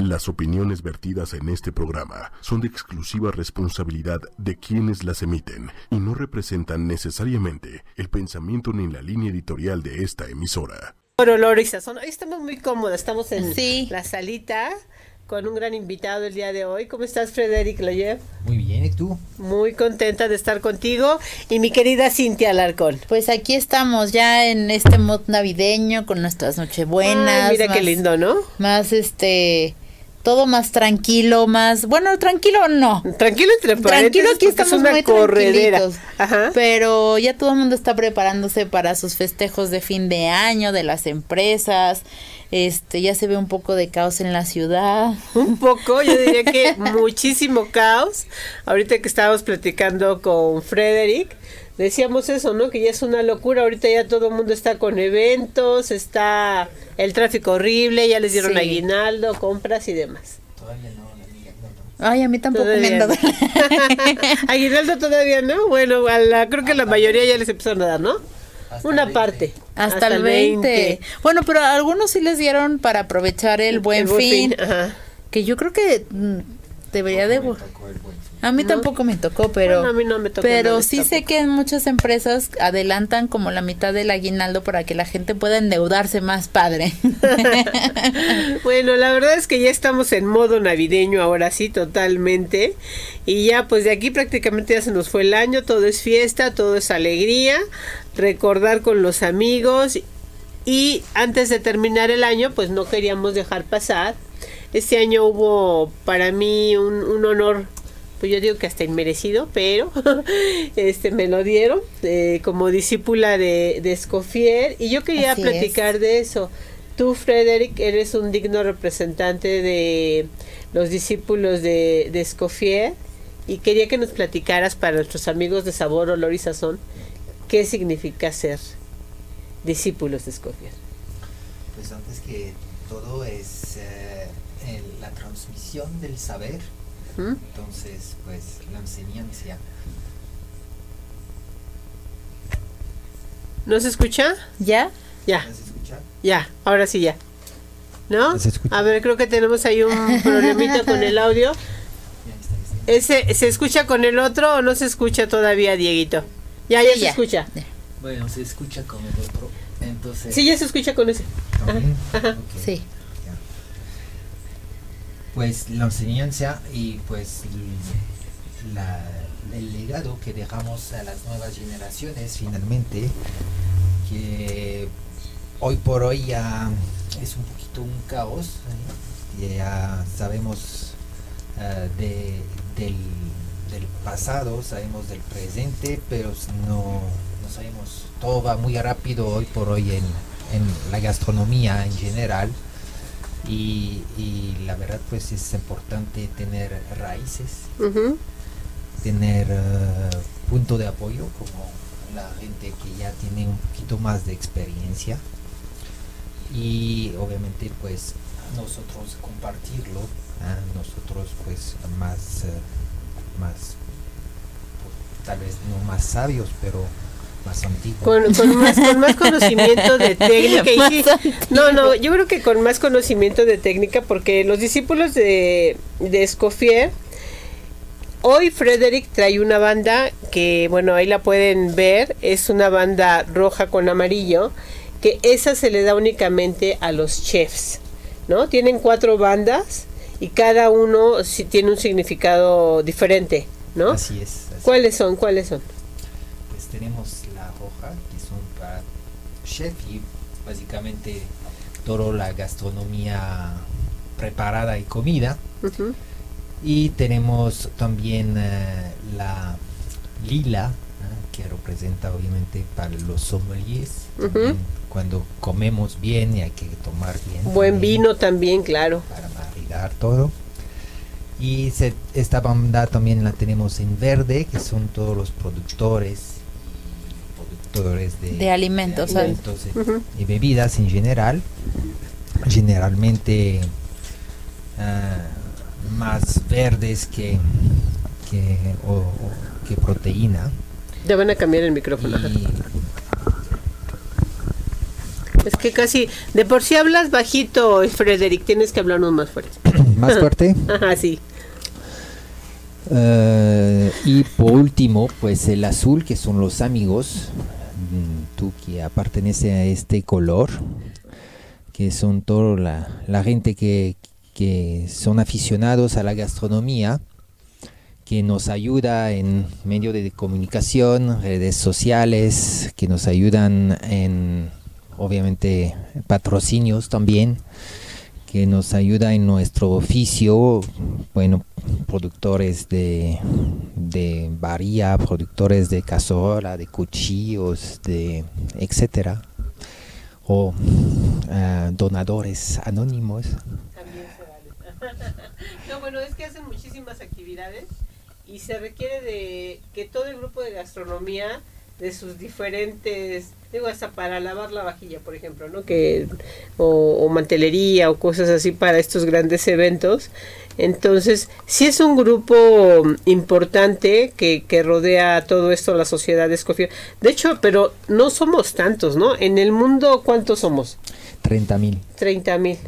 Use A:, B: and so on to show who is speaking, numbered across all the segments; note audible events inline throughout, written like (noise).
A: Las opiniones vertidas en este programa son de exclusiva responsabilidad de quienes las emiten y no representan necesariamente el pensamiento ni la línea editorial de esta emisora.
B: Hola, Hoy estamos muy cómodas, estamos en la salita con un gran invitado el día de hoy. ¿Cómo estás, Frederic Loyer?
C: Muy bien, ¿y tú?
B: Muy contenta de estar contigo. Y mi querida Cintia Alarcón.
D: Pues aquí estamos ya en este mod navideño con nuestras nochebuenas.
B: mira qué lindo, ¿no?
D: Más este todo más tranquilo, más bueno, tranquilo no.
B: Tranquilo entre
D: Tranquilo aquí estamos muy tranquilitos. Ajá. Pero ya todo el mundo está preparándose para sus festejos de fin de año de las empresas. Este, ya se ve un poco de caos en la ciudad.
B: Un poco, yo diría que (laughs) muchísimo caos. Ahorita que estábamos platicando con Frederick, decíamos eso, ¿no? Que ya es una locura. Ahorita ya todo el mundo está con eventos, está el tráfico horrible, ya les dieron aguinaldo, compras y demás. Todavía no.
D: Ay, a mí tampoco me han dado. (laughs)
B: Aguinaldo todavía no. Bueno, creo que la mayoría ya les empezaron a dar, ¿no? Una parte.
D: Hasta, el 20. Bueno, pero a algunos sí les dieron para aprovechar el buen, fin. Que yo creo que mm, debería de... A mí tampoco me tocó, pero
B: a mí no me tocó
D: pero sí sé que en muchas empresas adelantan como la mitad del aguinaldo para que la gente pueda endeudarse más padre. (laughs)
B: bueno, la verdad es que ya estamos en modo navideño ahora sí totalmente y ya pues de aquí prácticamente ya se nos fue el año, todo es fiesta, todo es alegría, recordar con los amigos y antes de terminar el año pues no queríamos dejar pasar. Este año hubo para mí un, un honor pues yo digo que hasta inmerecido, pero (laughs) este me lo dieron eh, como discípula de, de Escoffier y yo quería platicar de eso. Tú, Frederick, eres un digno representante de los discípulos de, de Escoffier y quería que nos platicaras para nuestros amigos de Sabor, Olor y Sazón qué significa ser discípulos de Escoffier.
C: Pues antes que todo es eh, la transmisión del saber entonces, pues la enseñanza.
B: ¿No se escucha?
D: ¿Ya?
B: Ya. ¿No se escucha? Ya, ahora sí ya. ¿No? A ver, creo que tenemos ahí un (laughs) problemita con el audio. ¿Ese, ¿Se escucha con el otro o no se escucha todavía, Dieguito? Ya, ya, se escucha.
C: Bueno, se escucha con el otro. Entonces...
B: Sí, ya se escucha con ese.
D: Sí
C: pues la enseñanza y pues el legado que dejamos a las nuevas generaciones finalmente que hoy por hoy ya es un poquito un caos ¿eh? ya sabemos eh, del, pasado sabemos del presente pero no, no sabemos todo va muy rápido hoy por hoy en, en la gastronomía en general y, la verdad pues es importante tener raíces, tener eh, punto de apoyo como la gente que ya tiene un poquito más de experiencia. Y obviamente pues nosotros compartirlo, nosotros pues más, eh, más tal vez no más sabios, pero más antiguo.
B: Con, más, conocimiento de (laughs) técnica. no, no, yo creo que con más conocimiento de técnica, porque los discípulos de, de Escoffier, hoy Frederick trae una banda que, bueno, ahí la pueden ver, es una banda roja con amarillo, que esa se le da únicamente a los chefs, ¿no? Tienen cuatro bandas y cada uno tiene un significado diferente, ¿no?
C: Así es.
B: ¿Cuáles son? ¿Cuáles son?
C: Pues tenemos chef y básicamente toda la gastronomía preparada y comida. Y tenemos también eh, la lila, que representa obviamente para los sommeliers. Cuando comemos bien y hay que tomar bien.
B: Buen vino también, claro.
C: Para maridar todo. Y esta banda también la tenemos en verde, que son todos los productores
D: de, alimentos,
C: y bebidas en general, generalmente ah, más verdes que, que, o, que proteína.
B: Ya van a cambiar el micrófono. Es que casi, de por sí hablas bajito, Frederick, tienes que hablarnos más fuerte. (coughs)
C: ¿Más fuerte?
B: Ajá, sí.
C: Eh, y por último, pues el azul, que son los amigos, tú que pertenece a este color, que son toda la, la gente que, que son aficionados a la gastronomía, que nos ayuda en medio de comunicación, redes sociales, que nos ayudan en, obviamente, patrocinios también, que nos ayuda en nuestro oficio, bueno, productores de, de varía, productores de cazuela, de cuchillos, de etcétera, o uh, donadores anónimos.
B: También se vale. (laughs) no, bueno, es que hacen muchísimas actividades y se requiere de que todo el grupo de gastronomía de sus diferentes digo hasta para lavar la vajilla por ejemplo no que o, mantelería o cosas así para estos grandes eventos. Entonces sí es un grupo importante que, que rodea todo esto la sociedad de Escofier de hecho pero no somos tantos no en el mundo cuántos somos
C: 30 mil.
B: 30 mil.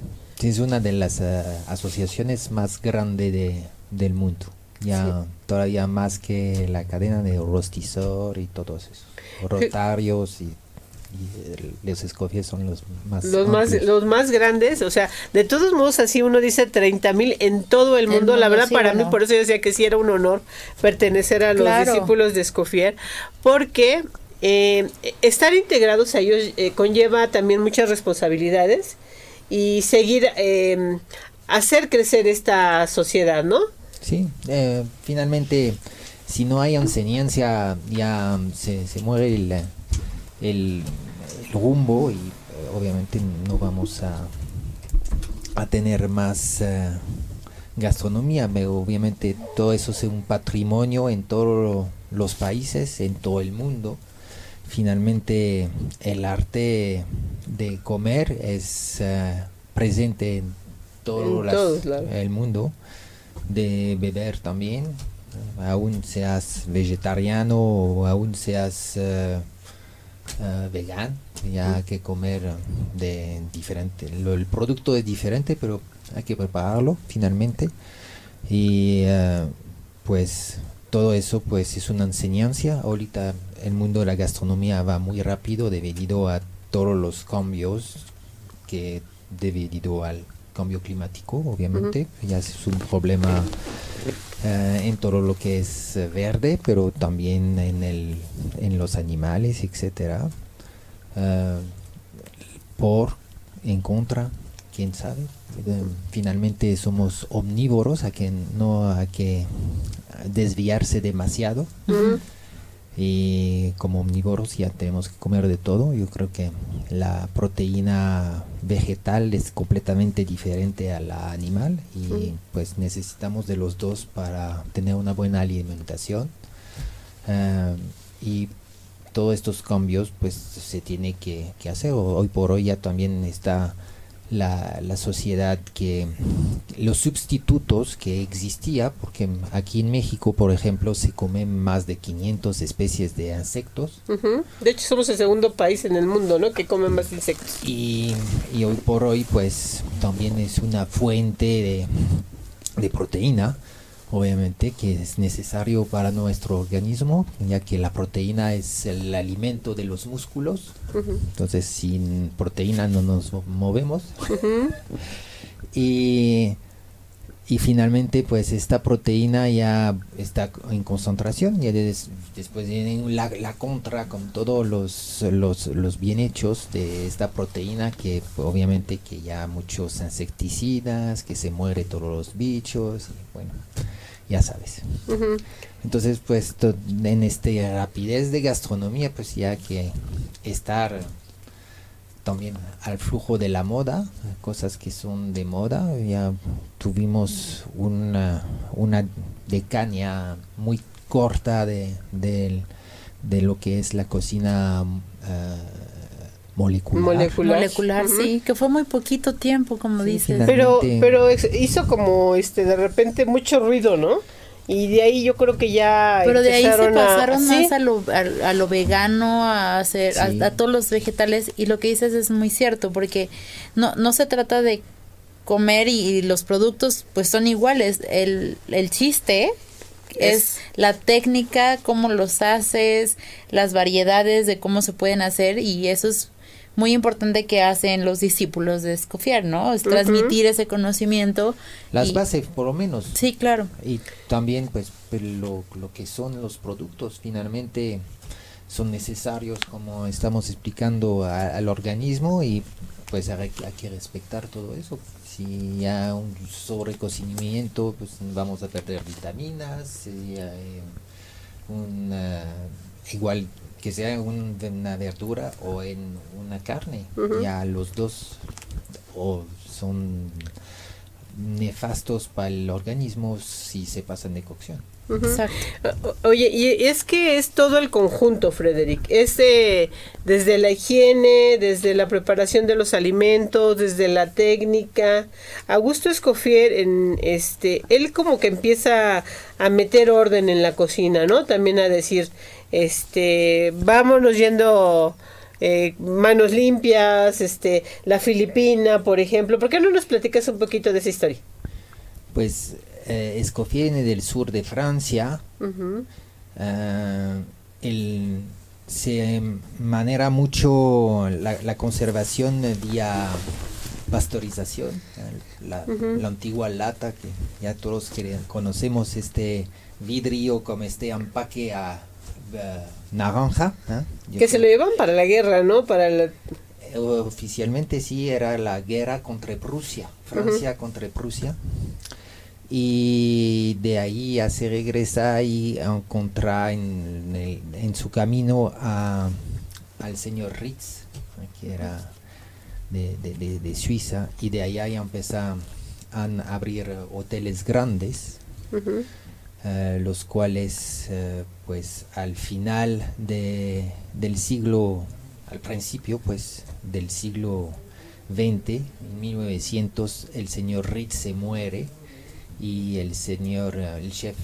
C: Es una de las uh, asociaciones más grandes de, del mundo ya todavía más que la cadena de rostizor y todos esos. Rotarios y, los escofies son los más
B: los más los más grandes o sea de todos modos así uno dice 30 mil en todo el mundo, la verdad para mí por eso yo decía que sí era un honor pertenecer a los discípulos de Escofier porque eh, estar integrados a ellos eh, conlleva también muchas responsabilidades y seguir eh, hacer crecer esta sociedad, ¿no?
C: Sí, eh, finalmente, si no hay enseñanza, ya se, se muere el, el, rumbo y eh, obviamente no vamos a, a tener más eh, gastronomía, pero obviamente todo eso es un patrimonio en todos los países, en todo el mundo. Finalmente, el arte de comer es presente en todo el mundo de beber también, aún seas vegetariano o aún seas uh, uh, vegano, ya que comer de diferente. el producto es diferente, pero hay que prepararlo finalmente. Y uh, pues todo eso pues es una enseñanza. Ahorita el mundo de la gastronomía va muy rápido debido a todos los cambios que debido al cambio climático, obviamente, ya es un problema eh, en todo lo que es verde, pero también en, el, en los animales, etcétera. Eh, por, en contra, quién sabe. Eh, finalmente somos omnívoros, a que no hay que desviarse demasiado y como omnívoros ya tenemos que comer de todo. Yo creo que la proteína vegetal es completamente diferente a la animal y pues necesitamos de los dos para tener una buena alimentación. Ah, y todos estos cambios pues se tiene que, que hacer. Hoy por hoy ya también está la, la, sociedad que los sustitutos que existía, porque aquí en México, por ejemplo, se comen más de 500 especies de insectos.
B: De hecho, somos el segundo país en el mundo, ¿no? Que come más insectos.
C: Y, y hoy por hoy, pues, también es una fuente de, de proteína obviamente que es necesario para nuestro organismo, ya que la proteína es el alimento de los músculos. Entonces, sin proteína no nos movemos. y, y finalmente, pues esta proteína ya está en concentración. Y después viene la, la, contra con todos los, los, los bien hechos de esta proteína, que obviamente que ya muchos insecticidas, que se muere todos los bichos. Y bueno ya sabes. Entonces, pues en este rapidez de gastronomía, pues ya que estar también al flujo de la moda, cosas que son de moda, ya tuvimos una, una decaña muy corta de, de, lo que es la cocina uh, molecular.
D: Molecular, sí, que fue muy poquito tiempo, como dices.
B: Pero, pero hizo como, este, de repente mucho ruido, ¿no? y de ahí yo creo que ya
D: pero de ahí se pasaron más a lo, a, lo, vegano a hacer a, todos los vegetales y lo que dices es muy cierto porque no no se trata de comer y, los productos pues son iguales el, el chiste es, la técnica, cómo los haces, las variedades de cómo se pueden hacer y eso es muy importante que hacen los discípulos de Escofier, ¿no? Es transmitir ese conocimiento.
C: Las bases, por lo menos.
D: Sí, claro.
C: Y también, pues, lo, lo que son los productos, finalmente son necesarios, como estamos explicando, al organismo y pues hay, hay, que respetar todo eso. Si hay un sobrecocimiento, pues vamos a perder vitaminas. Si hay una, igual que sea en una verdura o en una carne, ya los dos o son nefastos para el organismo si se pasan de cocción.
B: Exacto. Oye, y es que es todo el conjunto, Frederick. Es desde la higiene, desde la preparación de los alimentos, desde la técnica. Augusto Escofier, en este, él como que empieza a meter orden en la cocina, ¿no? También a decir, este, vámonos yendo eh, manos limpias, este, la Filipina, por ejemplo. ¿Por qué no nos platicas un poquito de esa historia?
C: Pues eh, Escofier del sur de Francia. Eh, se manera mucho la, conservación vía pastorización, la, la, antigua lata que ya todos conocemos este vidrio como este empaque a naranja.
B: ¿eh? Que se lo llevan para la guerra, ¿no? Para eh,
C: Oficialmente sí, era la guerra contra Prusia, Francia contra Prusia. Y de ahí ya se regresa y encuentra en, en su camino a, al señor Ritz, que era de, de, de, Suiza, y de allá ya empieza a abrir hoteles grandes. Eh, los cuales eh, pues al final de, del siglo, al principio pues del siglo XX, en 1900 el señor Ritz se muere y el señor, eh, el chef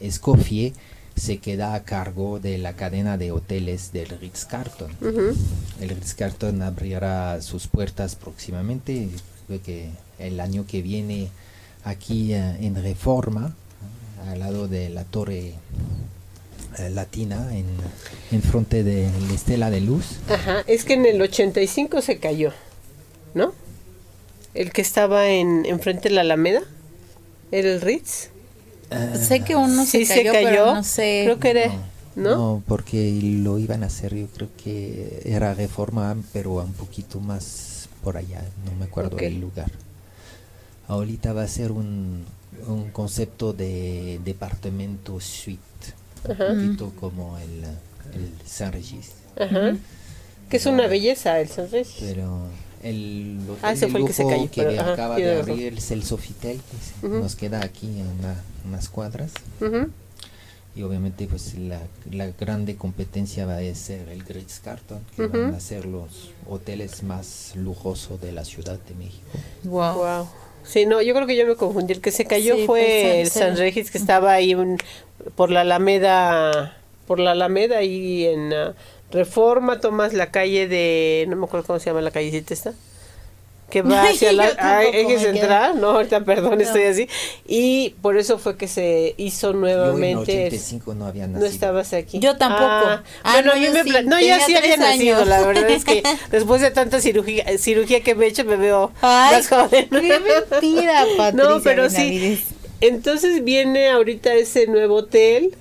C: Escoffier se queda a cargo de la cadena de hoteles del Ritz Carton. El Ritz Carton abrirá sus puertas próximamente, creo que el año que viene aquí en Reforma al lado de la torre eh, latina en, en frente de la estela de luz.
B: Ajá, es que en el 85 se cayó, ¿no? El que estaba en, frente de la Alameda, ¿era el Ritz?
D: Ah, sé que uno se, cayó, Pero no sé.
B: Creo que era, ¿no?
C: ¿no? porque lo iban a hacer, yo creo que era reforma, pero un poquito más por allá, no me acuerdo del lugar. Ahorita va a ser un, un concepto de departamento suite, un poquito como el, el San Regis.
B: Que es una belleza el San Regis.
C: Pero el hotel ah, de lujo que, acaba de abrir el Sofitel, nos queda aquí en unas cuadras. Y obviamente pues la, la, grande competencia va a ser el Great Carton, que van a ser los hoteles más lujosos de la Ciudad de México.
B: Wow. wow. Sí, no, yo creo que yo me confundí. El que se cayó fue el San Regis que estaba ahí por la Alameda, por la Alameda y en ah, Reforma tomas la calle de, no me acuerdo cómo se llama la callecita esta que va (laughs) hacia la eje central, no, ahorita perdón, estoy así, y por eso fue que se hizo nuevamente.
C: Yo en 85 no había nacido.
B: No estabas aquí.
D: Yo tampoco. Ah,
B: ah no, yo, me no, ya sí había nacido, la verdad es que (laughs) después de tanta cirugía, cirugía que me he hecho me veo más joven.
D: Qué mentira, Patricia (laughs)
B: No, pero sí. Entonces viene ahorita ese nuevo hotel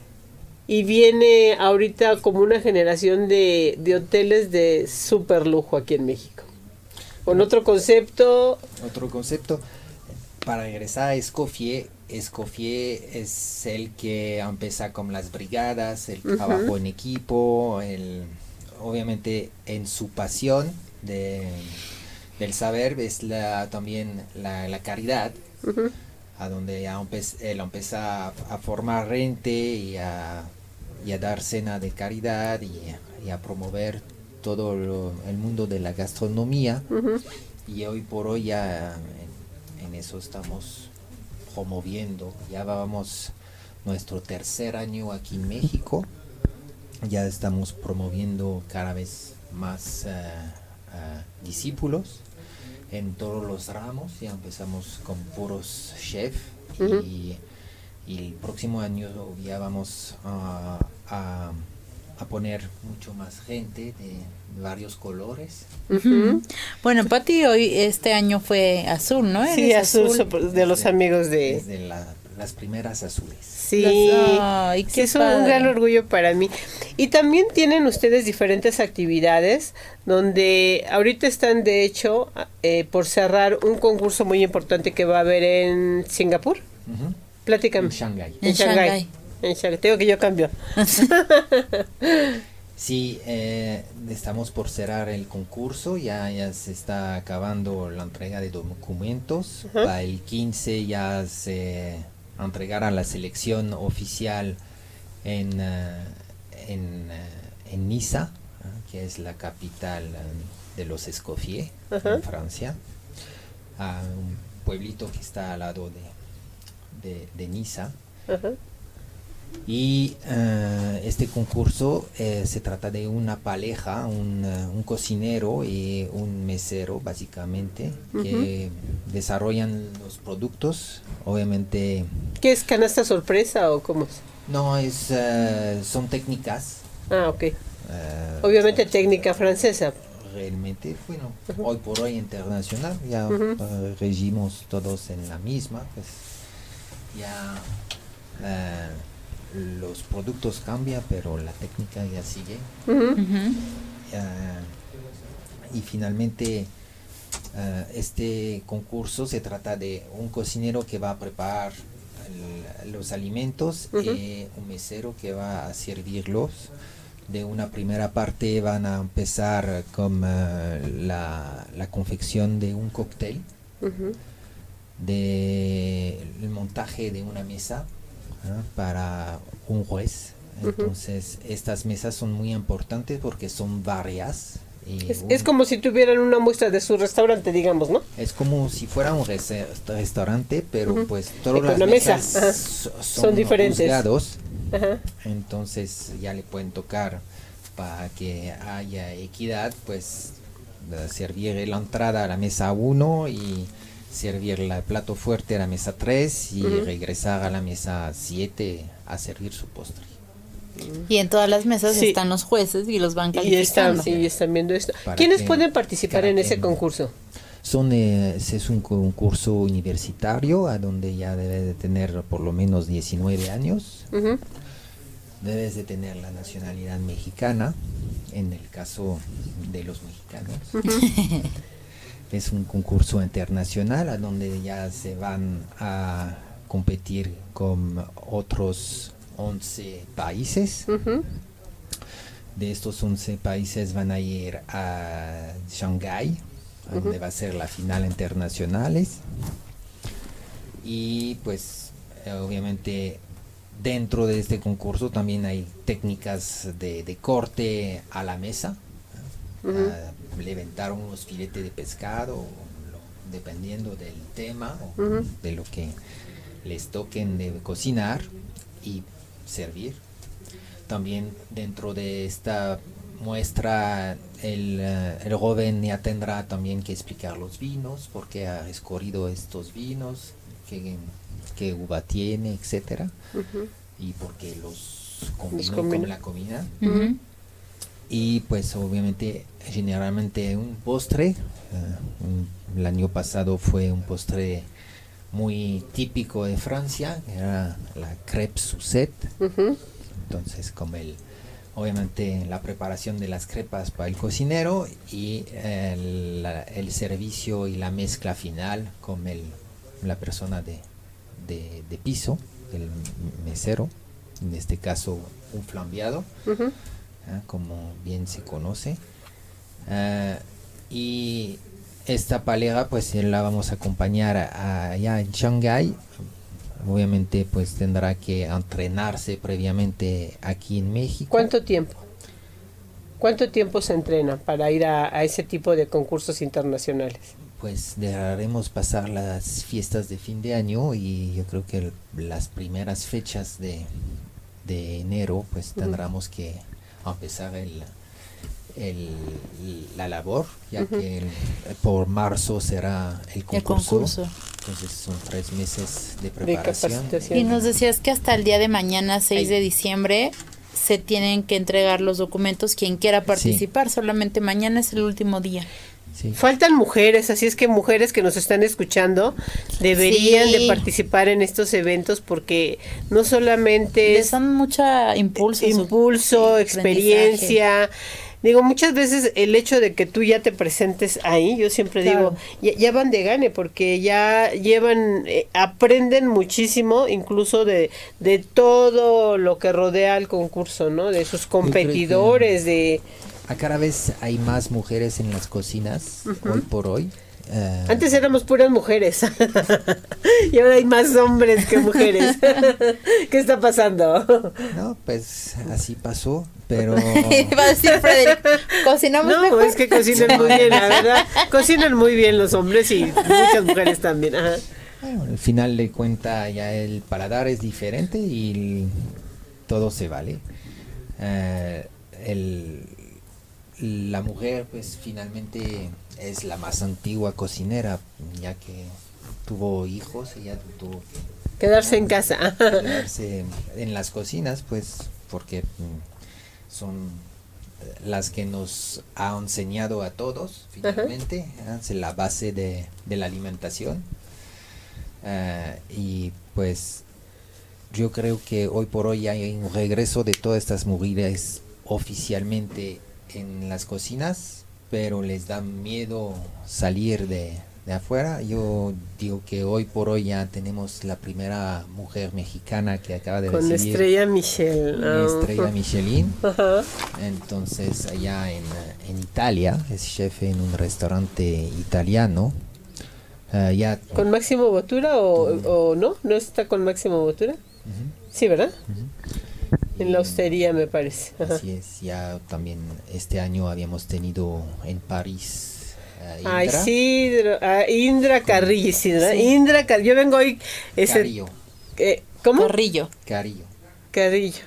B: y viene ahorita como una generación de, de hoteles de super lujo aquí en México. Con otro concepto.
C: Otro concepto. Para regresar a Escoffier, Escoffier es el que empieza con las brigadas, el trabajo en equipo, el, obviamente en su pasión de, del saber es la, también la, caridad, a donde él empieza a, formar rente y a, y a, dar cena de caridad y, y a promover todo el mundo de la gastronomía. Y hoy por hoy ya en, eso estamos promoviendo, ya vamos nuestro tercer año aquí en México. Ya estamos promoviendo cada vez más eh, discípulos en todos los ramos. Ya empezamos con puros chefs y, el próximo año ya vamos a, a, poner mucho más gente de varios colores.
D: Bueno, Pati, hoy este año fue azul, ¿no?
B: Sí, azul, de los amigos de...
C: Desde las primeras azules.
B: Sí, que es un gran orgullo para mí. Y también tienen ustedes diferentes actividades donde ahorita están de hecho eh, por cerrar un concurso muy importante que va a haber en Singapur. Uh En
C: Shanghai.
B: En, Shanghai. En. Tengo que yo cambio. (laughs)
C: sí, eh, estamos por cerrar el concurso, ya, ya se está acabando la entrega de documentos. Para el 15 ya se entregar a la selección oficial en, eh, en, eh, en, Niza, que es la capital eh, de los Escoffier, en Francia, a un pueblito que está al lado de, de, Niza. Y este concurso se trata de una pareja, un, un, cocinero y un mesero, básicamente, que desarrollan los productos. Obviamente
B: ¿Qué es canasta sorpresa o cómo?
C: No, es, eh, son técnicas.
B: Ah, ok. Eh, Obviamente técnica francesa.
C: Realmente, bueno, hoy por hoy internacional, ya uh regimos todos en la misma, pues ya los productos cambian, pero la técnica ya sigue. y finalmente, este concurso se trata de un cocinero que va a preparar los alimentos y eh, un mesero que va a servirlos. De una primera parte van a empezar con eh, la, confección de un cóctel, de el montaje de una mesa para un juez. Entonces, estas mesas son muy importantes porque son varias
B: es, como si tuvieran una muestra de su restaurante, digamos, ¿no?
C: Es como si fuera un restaurante, pero pues todas las mesas son, diferentes. Entonces ya le pueden tocar para que haya equidad, pues servir la entrada a la mesa 1 y servir el plato fuerte a la mesa 3 y regresar a la mesa 7 a servir su postre.
D: Y en todas las mesas están los jueces y los van calificando.
B: Y están, viendo esto. ¿Quiénes pueden participar en ese concurso?
C: Son, eh, es un concurso universitario a donde ya debe de tener por lo menos 19 años. Debes de tener la nacionalidad mexicana, en el caso de los mexicanos. (laughs) es un concurso internacional a donde ya se van a competir con otros 11 países. De estos 11 países van a ir a Shanghái, donde va a ser la final internacionales. Y pues eh, obviamente dentro de este concurso también hay técnicas de, corte a la mesa. Levantar unos filetes de pescado, dependiendo del tema o de lo que les toquen de cocinar. Y servir. También dentro de esta muestra el, eh, el, joven ya tendrá también que explicar los vinos, por qué ha escogido estos vinos, qué, qué uva tiene, etcétera, y por qué los combinó con la comida. Y pues obviamente generalmente un postre, eh, el año pasado fue un postre muy típico de Francia, era la crêpe Suzette. Entonces, como el, obviamente la preparación de las crepas para el cocinero y el, el servicio y la mezcla final con el, la persona de, de, piso, el mesero, en este caso un flambeado, ¿ah? como bien se conoce. Ah, y esta pareja pues la vamos a acompañar allá en Shanghai obviamente pues tendrá que entrenarse previamente aquí en México
B: ¿cuánto tiempo? ¿cuánto tiempo se entrena para ir a, ese tipo de concursos internacionales?
C: pues dejaremos pasar las fiestas de fin de año y yo creo que las primeras fechas de, de enero pues tendremos que empezar el, el, la labor, ya que por marzo será el concurso. Entonces son tres meses de preparación.
D: y nos decías que hasta el día de mañana, 6 de diciembre, se tienen que entregar los documentos quien quiera participar. Solamente mañana es el último día.
B: Faltan mujeres, así es que mujeres que nos están escuchando deberían de participar en estos eventos porque no solamente...
D: Les dan mucha impulso.
B: Impulso, experiencia. Digo, muchas veces el hecho de que tú ya te presentes ahí, yo siempre digo, ya, van de gane, porque ya llevan, eh, aprenden muchísimo, incluso de, de todo lo que rodea al concurso, ¿no? De sus competidores, de...
C: A cada vez hay más mujeres en las cocinas, hoy por hoy.
B: Eh, Antes éramos puras mujeres (laughs) y ahora hay más hombres que mujeres. (laughs) ¿Qué está pasando?
C: No, pues así pasó, pero... (laughs)
D: Va a decir Frederick, cocinamos
B: No, es que cocinan muy bien, la verdad. Cocinan muy bien los hombres y muchas mujeres también.
C: al final de cuenta ya el paladar es diferente y todo se vale. Eh, el, la mujer pues finalmente es la más antigua cocinera, ya que tuvo hijos, ella tuvo
B: que quedarse en casa.
C: Quedarse en las cocinas, pues, porque mm, son las que nos han enseñado a todos, finalmente, es la base de, la alimentación. Ah, y pues yo creo que hoy por hoy hay un regreso de todas estas mujeres oficialmente en las cocinas pero les da miedo salir de, afuera. Yo digo que hoy por hoy ya tenemos la primera mujer mexicana que acaba de
B: Con estrella Michelle.
C: Ah, estrella Michelin. (laughs) Entonces allá en, Italia, es chef en un restaurante italiano. Ah, ya,
B: ¿Con Máximo Botura o, no? ¿No está con Máximo Botura? Sí, ¿verdad? En la hostería me parece.
C: Así es, ya también este año habíamos tenido en París.
B: Ay, sí, Indra Carrillo, sí, Indra Carrillo. Yo vengo hoy. Ese,
C: Carrillo.
B: Eh, ¿Cómo?
D: Carrillo.
C: Carrillo.
B: Carrillo.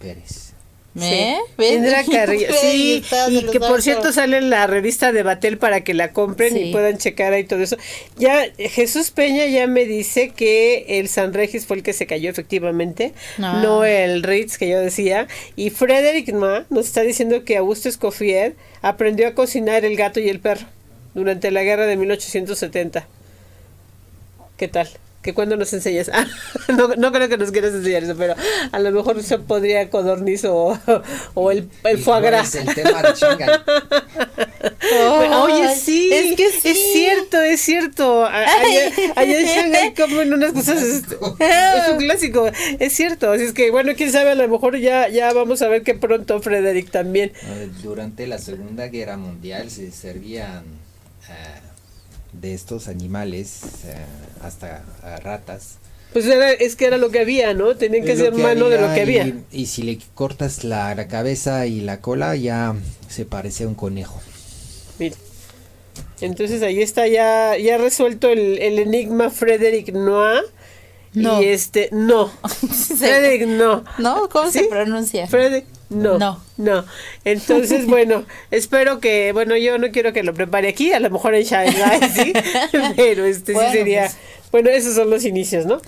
C: Pérez.
D: ¿Eh?
B: Indra Carrillo. Sí, (laughs) y que por cierto sale en la revista de Batel para que la compren y puedan checar ahí todo eso. Ya Jesús Peña ya me dice que el San Regis fue el que se cayó efectivamente, no, el Ritz que yo decía. Y Frederick Ma nos está diciendo que Augusto Escoffier aprendió a cocinar el gato y el perro durante la guerra de 1870. ¿Qué tal? Que cuando nos enseñas, ah, (laughs) no, no, creo que nos quieras enseñar eso, pero a lo mejor se podría codorniz o, o el, el foie gras.
C: el tema de
B: Oye, sí, es que sí. es cierto, es cierto. Allá, en Shanghai comen unas cosas, es, es, un clásico, es cierto. Así es que, bueno, quién sabe, a lo mejor ya, ya vamos a ver que pronto Frederick también.
C: Durante la Segunda Guerra Mundial se servían... Uh, de estos animales, eh, hasta ratas.
B: Pues era, es que era lo que había, ¿no? Tenían que ser mano de lo que había.
C: Y, si le cortas la, cabeza y la cola, ya se parece a un conejo.
B: Mira. Entonces ahí está ya, ya resuelto el, enigma Frederick Noah. No. Y este, no. (laughs) Frederick no.
D: ¿No? ¿Cómo se pronuncia?
B: Frederick no, no, no. Entonces, (laughs) bueno, espero que, bueno, yo no quiero que lo prepare aquí, a lo mejor en Shanghai, sí, (laughs) pero este sí sería, pues. bueno, esos son los inicios, ¿no?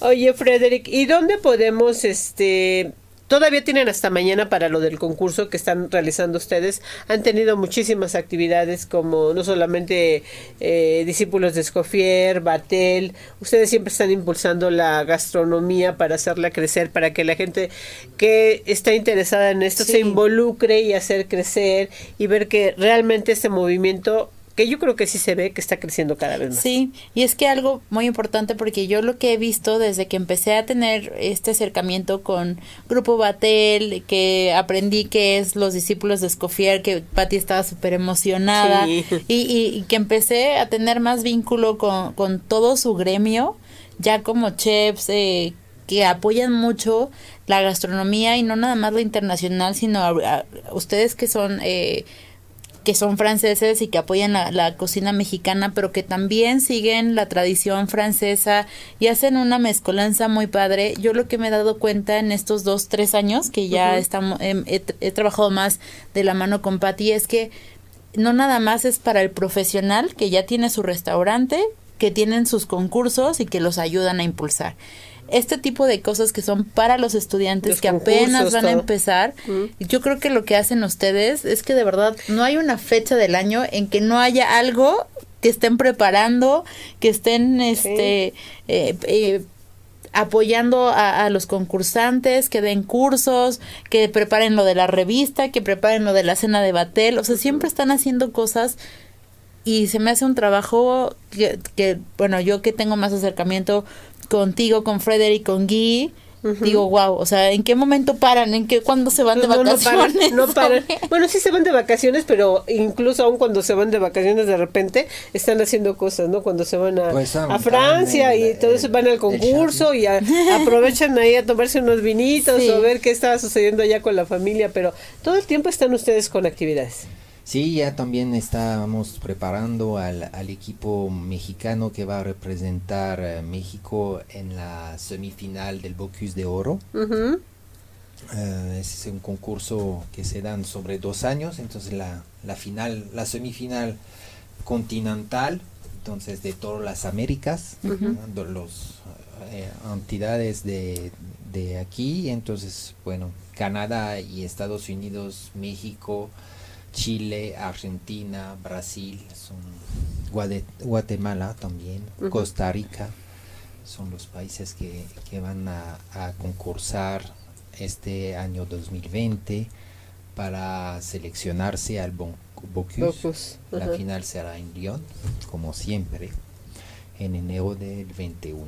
B: Oye, Frederick, ¿y dónde podemos, este, Todavía tienen hasta mañana para lo del concurso que están realizando ustedes. Han tenido muchísimas actividades como no solamente eh, discípulos de Escofier, Batel. Ustedes siempre están impulsando la gastronomía para hacerla crecer, para que la gente que está interesada en esto se involucre y hacer crecer y ver que realmente este movimiento que yo creo que sí se ve que está creciendo cada vez más.
D: Sí, y es que algo muy importante porque yo lo que he visto desde que empecé a tener este acercamiento con Grupo Batel, que aprendí que es los discípulos de Escofier, que Patti estaba súper emocionada y, y, que empecé a tener más vínculo con, con todo su gremio, ya como chefs, eh, que apoyan mucho la gastronomía y no nada más la internacional, sino a, ustedes que son... Eh, que son franceses y que apoyan la, cocina mexicana, pero que también siguen la tradición francesa y hacen una mezcolanza muy padre. Yo lo que me he dado cuenta en estos dos, tres años que ya estamos, em, he, trabajado más de la mano con Patti es que no nada más es para el profesional que ya tiene su restaurante, que tienen sus concursos y que los ayudan a impulsar este tipo de cosas que son para los estudiantes que apenas van a empezar, yo creo que lo que hacen ustedes es que de verdad no hay una fecha del año en que no haya algo que estén preparando, que estén este eh, eh, apoyando a, los concursantes, que den cursos, que preparen lo de la revista, que preparen lo de la cena de Batel, o sea, siempre están haciendo cosas y se me hace un trabajo que, que bueno, yo que tengo más acercamiento contigo, con Frederick, con Guy, digo, wow, o sea, ¿en qué momento paran? ¿En qué, cuándo se van de vacaciones?
B: No (laughs) paran, Bueno, sí se van de vacaciones, pero incluso aún cuando se van de vacaciones de repente están haciendo cosas, ¿no? Cuando se van a, pues, a Francia y todo eso van al concurso y (laughs) aprovechan ahí a tomarse unos vinitos o ver qué estaba sucediendo allá con la familia, pero todo el tiempo están ustedes con actividades.
C: Sí, ya también estábamos preparando al, al equipo mexicano que va a representar a eh, México en la semifinal del Bocuse de Oro. Eh, es un concurso que se dan sobre dos años, entonces la, la final, la semifinal continental, entonces de todas las Américas, los eh, entidades de, de aquí, entonces bueno, Canadá y Estados Unidos, México, Chile, Argentina, Brasil, son Guatemala también, Costa Rica, son los países que, van a, concursar este año 2020 para seleccionarse al Bocuse. La final será en Lyon, como siempre, en enero del 21.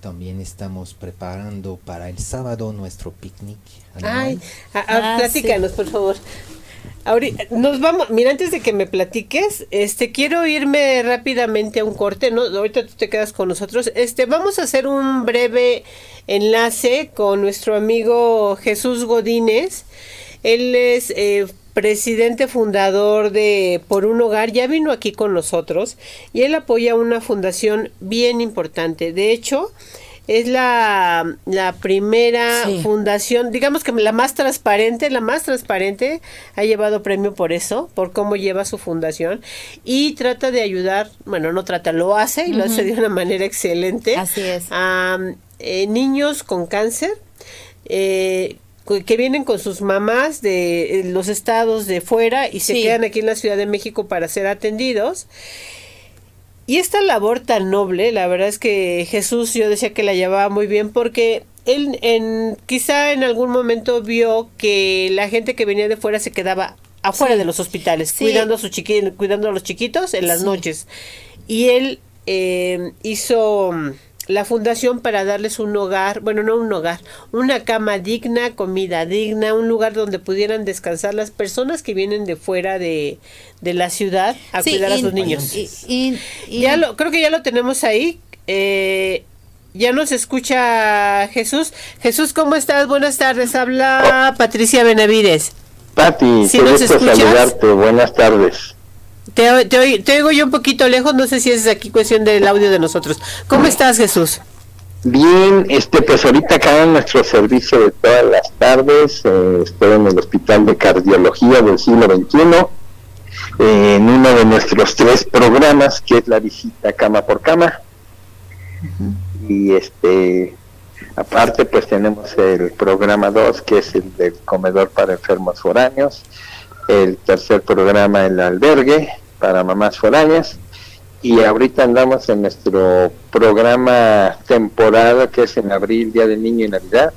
C: También estamos preparando para el sábado nuestro picnic.
B: Ay, a, ah, platícanos, por favor. Ahorita, nos vamos, mira, antes de que me platiques, este, quiero irme rápidamente a un corte, ¿no? Ahorita tú te quedas con nosotros. Este, vamos a hacer un breve enlace con nuestro amigo Jesús Godínez. Él es eh, presidente fundador de Por un Hogar, ya vino aquí con nosotros y él apoya una fundación bien importante. De hecho, es la, la primera fundación, digamos que la más transparente, la más transparente, ha llevado premio por eso, por cómo lleva su fundación y trata de ayudar, bueno, no trata, lo hace y lo hace de una manera excelente.
D: Así es.
B: A eh, niños con cáncer. Eh, que vienen con sus mamás de eh, los estados de fuera y se quedan aquí en la Ciudad de México para ser atendidos. Y esta labor tan noble, la verdad es que Jesús yo decía que la llevaba muy bien porque él en, quizá en algún momento vio que la gente que venía de fuera se quedaba afuera de los hospitales, cuidando, a sus cuidando a los chiquitos en las noches. Y él eh, hizo la fundación para darles un hogar, bueno, no un hogar, una cama digna, comida digna, un lugar donde pudieran descansar las personas que vienen de fuera de, de la ciudad a cuidar a sus niños. Y, ya lo, creo que ya lo tenemos ahí. Eh, ya nos escucha Jesús. Jesús, ¿cómo estás? Buenas tardes. Habla Patricia Benavides.
E: Pati, ¿Sí nos saludarte. Buenas tardes.
B: Te, te, oigo yo un poquito lejos, no sé si es aquí cuestión del audio de nosotros. ¿Cómo estás, Jesús?
E: Bien, este, pues ahorita acá en nuestro servicio de todas las tardes, eh, estoy en el Hospital de Cardiología del siglo XXI, eh, en uno de nuestros tres programas, que es la visita cama por cama. Y este, aparte, pues tenemos el programa 2, que es el del comedor para enfermos foráneos, el tercer programa, el albergue para mamás foráneas. Y ahorita andamos en nuestro programa temporada que es en abril, Día del Niño y Navidad.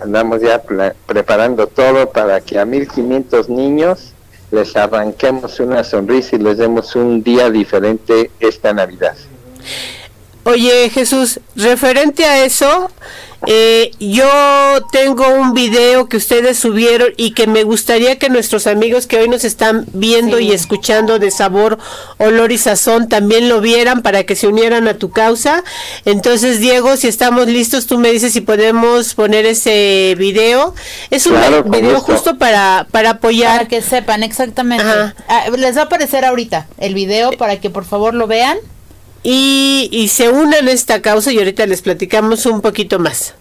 E: Andamos ya preparando todo para que a 1500 niños les arranquemos una sonrisa y les demos un día diferente esta Navidad.
B: Oye Jesús, referente a eso, Eh, yo tengo un video que ustedes subieron y que me gustaría que nuestros amigos que hoy nos están viendo y escuchando de sabor, olor y sazón también lo vieran para que se unieran a tu causa. Entonces, Diego, si estamos listos, tú me dices si podemos poner ese video. Es un video justo para, para apoyar.
D: Para que sepan exactamente. Ah, les va a aparecer ahorita el video para que por favor lo vean
B: y, y se unan a esta causa y ahorita les platicamos un poquito más.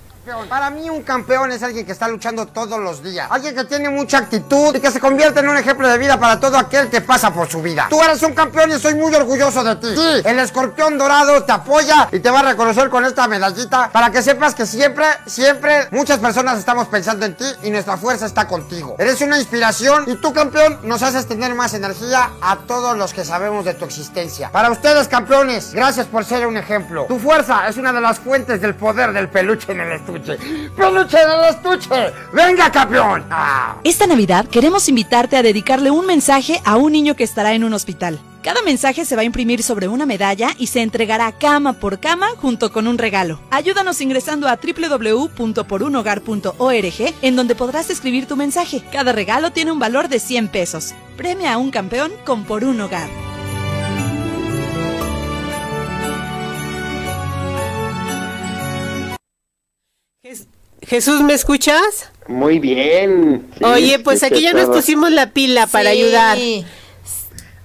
F: Para mí un campeón es alguien que está luchando todos los días. Alguien que tiene mucha actitud y que se convierte en un ejemplo de vida para todo aquel que pasa por su vida. Tú eres un campeón y estoy muy orgulloso de ti. Sí, el escorpión dorado te apoya y te va a reconocer con esta medallita para que sepas que siempre, siempre muchas personas estamos pensando en ti y nuestra fuerza está contigo. Eres una inspiración y tú campeón nos haces tener más energía a todos los que sabemos de tu existencia. Para ustedes campeones, gracias por ser un ejemplo. Tu fuerza es una de las fuentes del poder del peluche en el estudio estuche. ¡Peluche del estuche! ¡Venga, campeón!
G: Ah. Esta Navidad queremos invitarte a dedicarle un mensaje a un niño que estará en un hospital. Cada mensaje se va a imprimir sobre una medalla y se entregará cama por cama junto con un regalo. Ayúdanos ingresando a www.porunhogar.org en donde podrás escribir tu mensaje. Cada regalo tiene un valor de 100 pesos. Premia a un campeón con Por un Hogar.
B: Jesús, ¿me escuchas?
E: Muy bien.
B: Oye, pues aquí ya nos pusimos la pila para ayudar.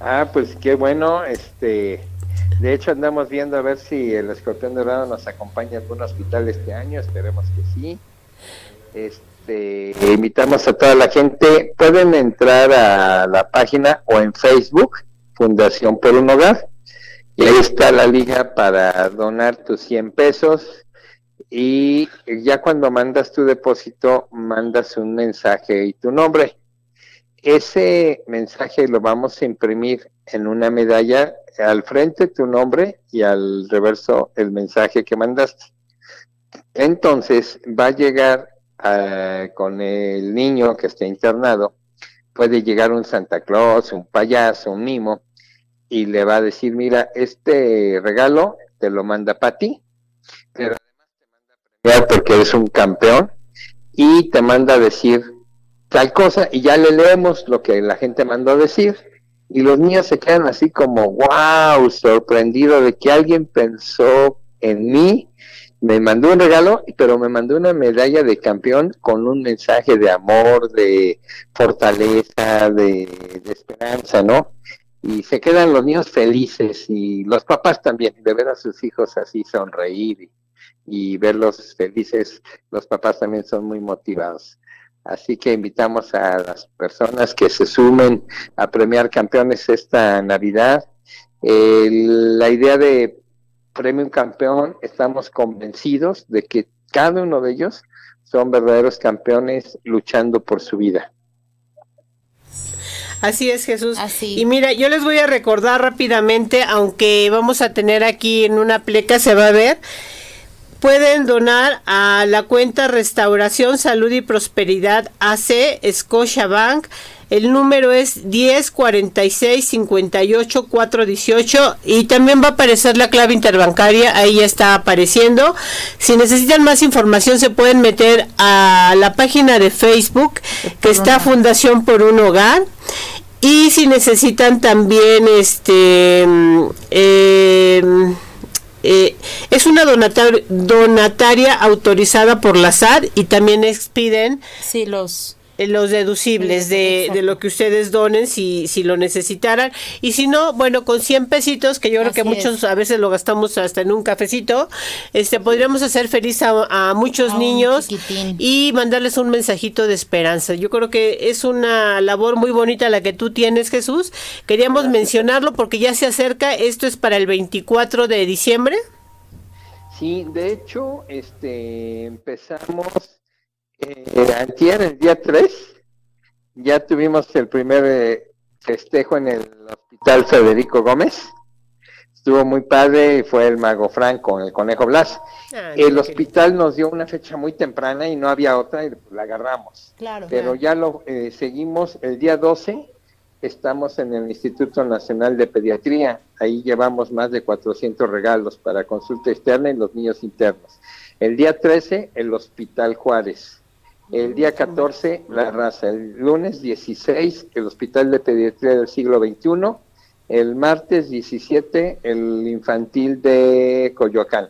E: Ah, pues qué bueno. Este, de hecho andamos viendo a ver si el escorpión dorado nos acompaña a algún hospital este año. Esperemos que sí. Este, invitamos a toda la gente. Pueden entrar a la página o en Facebook Fundación por un Hogar. Y ahí está la liga para donar tus 100 pesos y ya cuando mandas tu depósito, mandas un mensaje y tu nombre. Ese mensaje lo vamos a imprimir en una medalla, al frente tu nombre y al reverso el mensaje que mandaste. Entonces va a llegar ah, con el niño que está internado, puede llegar un Santa Claus, un payaso, un mimo, y le va a decir, mira, este regalo te lo manda para ti, pero porque eres un campeón y te manda a decir tal cosa y ya le leemos lo que la gente mandó a decir y los niños se quedan así como wow, sorprendido de que alguien pensó en mí, me mandó un regalo, pero me mandó una medalla de campeón con un mensaje de amor, de fortaleza, de, de esperanza, ¿no? Y se quedan los niños felices y los papás también, de ver a sus hijos así sonreír y, y verlos felices, los papás también son muy motivados. Así que invitamos a las personas que se sumen a premiar campeones esta Navidad. la idea de premio un campeón, estamos convencidos de que cada uno de ellos son verdaderos campeones luchando por su vida.
B: Así es, Jesús. Y mira, yo les voy a recordar rápidamente, aunque vamos a tener aquí en una pleca, se va a ver, pueden donar a la cuenta Restauración, Salud y Prosperidad AC Bank. El número es 10 46 58 418 y también va a aparecer la clave interbancaria, ahí ya está apareciendo. Si necesitan más información se pueden meter a la página de Facebook que está Fundación por un Hogar. Y si necesitan también este eh, eh, es una donataria autorizada por la SAD y también expiden
D: sí, los
B: los deducibles de, de, lo que ustedes donen si, si lo necesitaran. Y si no, bueno, con 100 pesitos, que yo creo que muchos a veces lo gastamos hasta en un cafecito, este podríamos hacer feliz a, muchos niños y mandarles un mensajito de esperanza. Yo creo que es una labor muy bonita la que tú tienes, Jesús. Queríamos mencionarlo porque ya se acerca, esto es para el 24 de diciembre.
E: Sí, de hecho, este empezamos eh, antier, el día 3, ya tuvimos el primer eh, festejo en el Hospital Federico Gómez. Estuvo muy padre y fue el Mago Franco, el Conejo Blas. Ah, el hospital nos dio una fecha muy temprana y no había otra y la agarramos. Pero ya lo eh, seguimos el día 12. Estamos en el Instituto Nacional de Pediatría. Ahí llevamos más de 400 regalos para consulta externa y los niños internos. El día 13, el Hospital Juárez. El día 14, La Raza. El lunes 16, el Hospital de Pediatría del siglo XXI. El martes 17, el Infantil de Coyoacán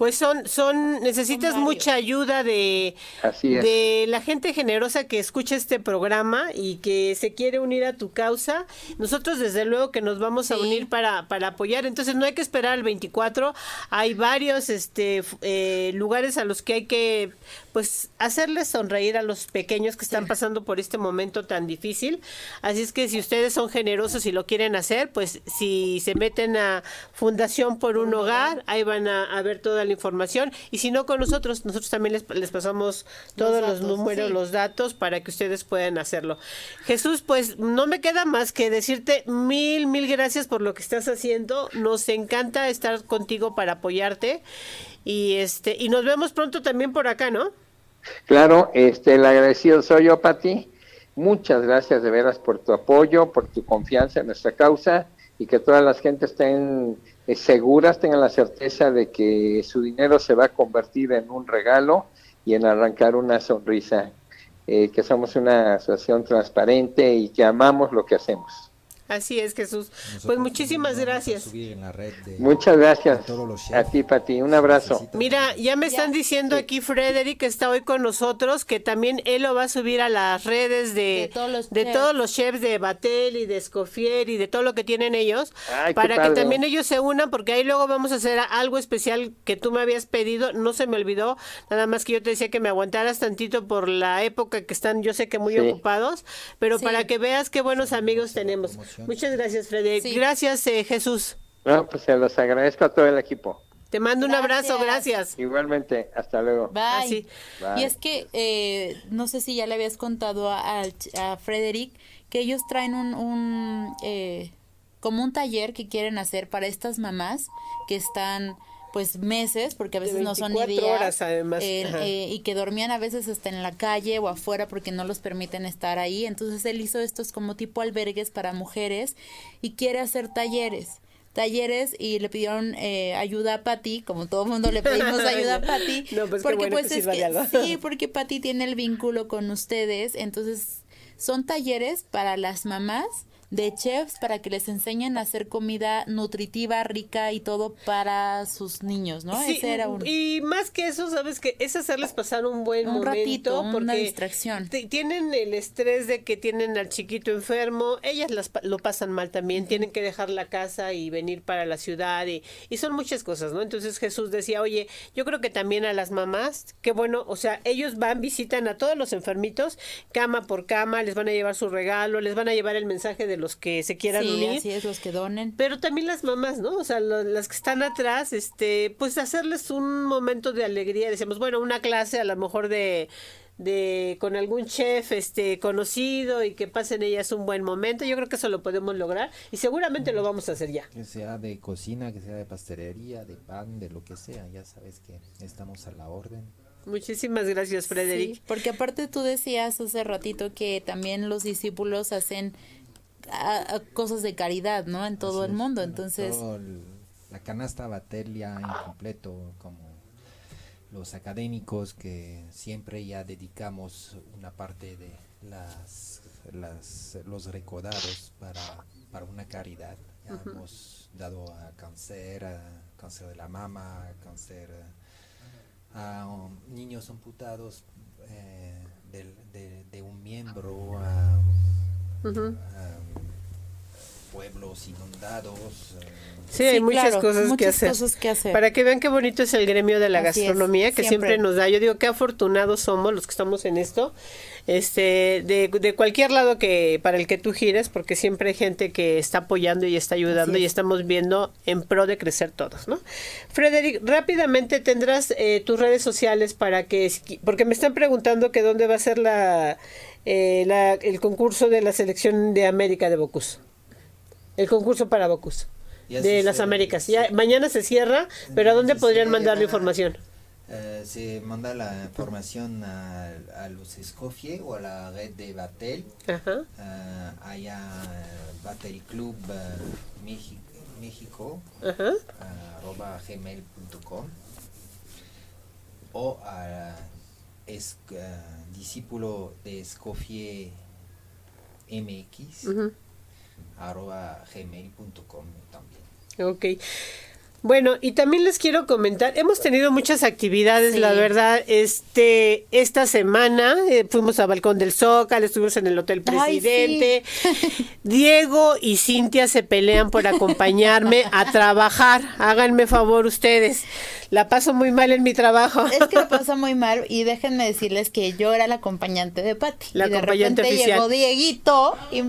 B: pues son, son, necesitas mucha ayuda de, de la gente generosa que escucha este programa y que se quiere unir a tu causa. Nosotros desde luego que nos vamos a unir para, para apoyar. Entonces no hay que esperar al 24. Hay varios este, eh, lugares a los que hay que pues hacerles sonreír a los pequeños que están pasando por este momento tan difícil. Así es que si ustedes son generosos y lo quieren hacer, pues si se meten a Fundación por un Hogar, ahí van a, ver toda la información. Y si no con nosotros, nosotros también les, les pasamos todos los, números, los datos para que ustedes puedan hacerlo. Jesús, pues no me queda más que decirte mil, mil gracias por lo que estás haciendo. Nos encanta estar contigo para apoyarte y este y nos vemos pronto también por acá, ¿no?
E: Claro, este el agradecido soy yo, Pati. Muchas gracias de veras por tu apoyo, por tu confianza en nuestra causa y que todas las gentes estén eh, seguras, tengan la certeza de que su dinero se va a convertir en un regalo y en arrancar una sonrisa. Eh, que somos una asociación transparente y que amamos lo que hacemos.
B: Así es, Jesús. pues muchísimas gracias.
E: Muchas gracias a, ti, Pati. Un abrazo.
B: Mira, ya me están diciendo aquí Frederick que está hoy con nosotros que también él lo va a subir a las redes de, de, todos, los chefs de Batel y de Escofier y de todo lo que tienen ellos para que también ellos se unan porque ahí luego vamos a hacer algo especial que tú me habías pedido. No se me olvidó, nada más que yo te decía que me aguantaras tantito por la época que están, yo sé que muy ocupados, pero para que veas qué buenos amigos tenemos. Muchas gracias, Freddy. Gracias, eh, Jesús.
E: No, pues se los agradezco a todo el equipo.
B: Te mando un abrazo, gracias.
E: Igualmente, hasta luego.
D: Bye. Y es que, eh, no sé si ya le habías contado a, a Frederick que ellos traen un, un eh, como un taller que quieren hacer para estas mamás que están pues meses, porque a veces no son ni días,
B: horas además.
D: Eh, y que dormían a veces hasta en la calle o afuera porque no los permiten estar ahí. Entonces él hizo estos como tipo albergues para mujeres y quiere hacer talleres talleres y le pidieron eh, ayuda a Patti, como todo el mundo le pedimos (laughs) ayuda a Patti,
B: pues
D: porque
B: pues
D: es que, sí, (laughs) porque Patti tiene el vínculo con ustedes, entonces son talleres para las mamás de chefs para que les enseñen a hacer comida nutritiva, rica y todo para sus niños, ¿no?
B: Ese era un... Y más que eso, ¿sabes que Es hacerles pasar un buen un
D: ratito, una distracción.
B: Tienen el estrés de que tienen al chiquito enfermo, ellas las, lo pasan mal también, tienen que dejar la casa y venir para la ciudad y, y son muchas cosas, ¿no? Entonces Jesús decía, oye, yo creo que también a las mamás, qué bueno, o sea, ellos van, visitan a todos los enfermitos, cama por cama, les van a llevar su regalo, les van a llevar el mensaje de los que se quieran
D: sí,
B: unir.
D: Así es, los que donen.
B: Pero también las mamás, ¿no? O sea, las que están atrás, este, pues hacerles un momento de alegría. Decíamos, bueno, una clase a lo mejor de de con algún chef este conocido y que pasen ellas un buen momento. Yo creo que eso lo podemos lograr y seguramente lo vamos a hacer ya.
C: Que sea de cocina, que sea de pastelería, de pan, de lo que sea, ya sabes que estamos a la orden.
B: Muchísimas gracias, Frederic.
D: porque aparte tú decías hace ratito que también los discípulos hacen a, cosas de caridad, ¿no? En todo el mundo, entonces...
C: la canasta batelia incompleto, como los académicos que siempre ya dedicamos una parte de las, las los recaudados para, para una caridad. Hemos dado a cáncer, a cáncer de la mama, cáncer a um, niños amputados eh, de, de, un miembro, a pueblos inundados. Eh,
B: sí, hay muchas, cosas, que hacer. Para que vean qué bonito es el gremio de la gastronomía que siempre. nos da. Yo digo qué afortunados somos los que estamos en esto, este, de, de, cualquier lado que para el que tú gires, porque siempre hay gente que está apoyando y está ayudando y estamos viendo en pro de crecer todos, ¿no? Frederick, rápidamente tendrás eh, tus redes sociales para que, porque me están preguntando que dónde va a ser la eh, el concurso de la selección de América de Bocus. El concurso para Bocus de las Américas. Ya, mañana se cierra, pero ¿a dónde podrían mandar la información?
C: Eh, se manda la información a, los Escofie o a la red de Batel. Ajá. Uh, allá Batel Club México, México arroba gmail.com o a es, discípulo de Escofie mx arroba gmail.com también.
B: Ok. Bueno, y también les quiero comentar, hemos tenido muchas actividades, la verdad, este, esta semana eh, fuimos a Balcón del Zócalo, estuvimos en el Hotel Presidente, (laughs) Diego y Cintia se pelean por acompañarme a trabajar, háganme favor ustedes, la paso muy mal en mi trabajo.
D: Es que la (laughs) paso muy mal y déjenme decirles que yo era la acompañante de Patti. La y de acompañante repente llegó Dieguito y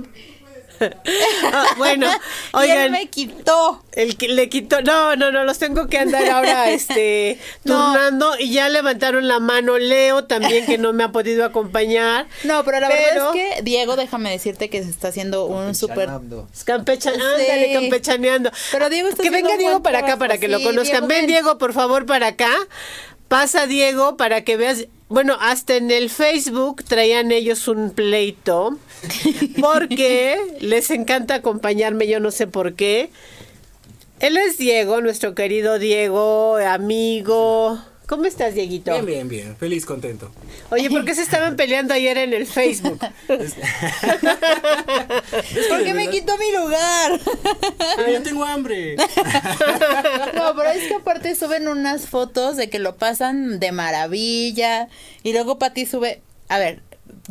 B: Ah, bueno, (laughs) oigan.
D: él me quitó.
B: El que le quitó. No, no, no, los tengo que andar ahora (laughs) este turnando y ya levantaron la mano Leo también que no me ha podido acompañar. (laughs)
D: No, pero la verdad es que Diego, déjame decirte que se está haciendo un súper
B: campechaneando.
D: Pero Diego está
B: Que venga Diego para acá para que lo conozcan. ven Diego, por favor, para acá. Pasa Diego para que veas bueno, hasta en el Facebook traían ellos un pleito (laughs) porque les encanta acompañarme, yo no sé por qué. Él es Diego, nuestro querido Diego, amigo, ¿Cómo estás, Dieguito?
H: Bien, bien, bien. Feliz, contento.
B: Oye, ¿por qué se estaban peleando ayer en el Facebook? (laughs)
D: Porque me quitó mi lugar.
H: yo tengo hambre. (laughs)
D: no, pero es que aparte suben unas fotos de que lo pasan de maravilla. Y luego Pati sube. A ver,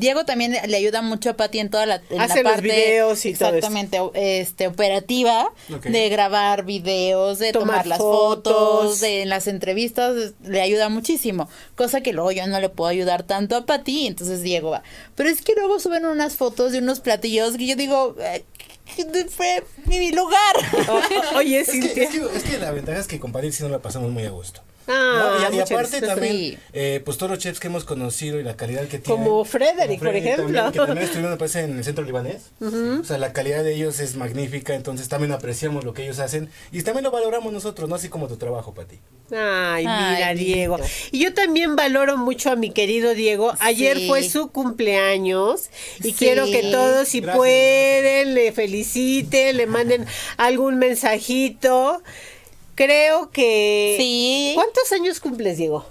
D: Diego también le ayuda mucho a Pati en toda la,
B: Hace
D: parte
B: videos y
D: exactamente este operativa de grabar videos, de tomar, las fotos, de en las entrevistas le ayuda muchísimo, cosa que luego yo no le puedo ayudar tanto a Pati, entonces Diego va. Pero es que luego suben unas fotos de unos platillos que yo digo, eh, fue mi lugar. (laughs)
B: oye,
H: es que, es, que, la ventaja es que con Pati sí nos la pasamos muy a gusto. Ah, y, aparte también, eh, pues todos los chefs que hemos conocido y la calidad que tienen.
B: Como Frederick, por ejemplo.
H: que también estuvieron, parece, en el centro libanés. O sea, la calidad de ellos es magnífica, entonces también apreciamos lo que ellos hacen y también lo valoramos nosotros, ¿no? Así como tu trabajo, Pati.
B: Ay, mira, Diego. Y yo también valoro mucho a mi querido Diego. Ayer fue su cumpleaños y quiero que todos, si pueden, le feliciten, le manden algún mensajito. Creo que...
D: Sí.
B: ¿Cuántos años cumples, Diego?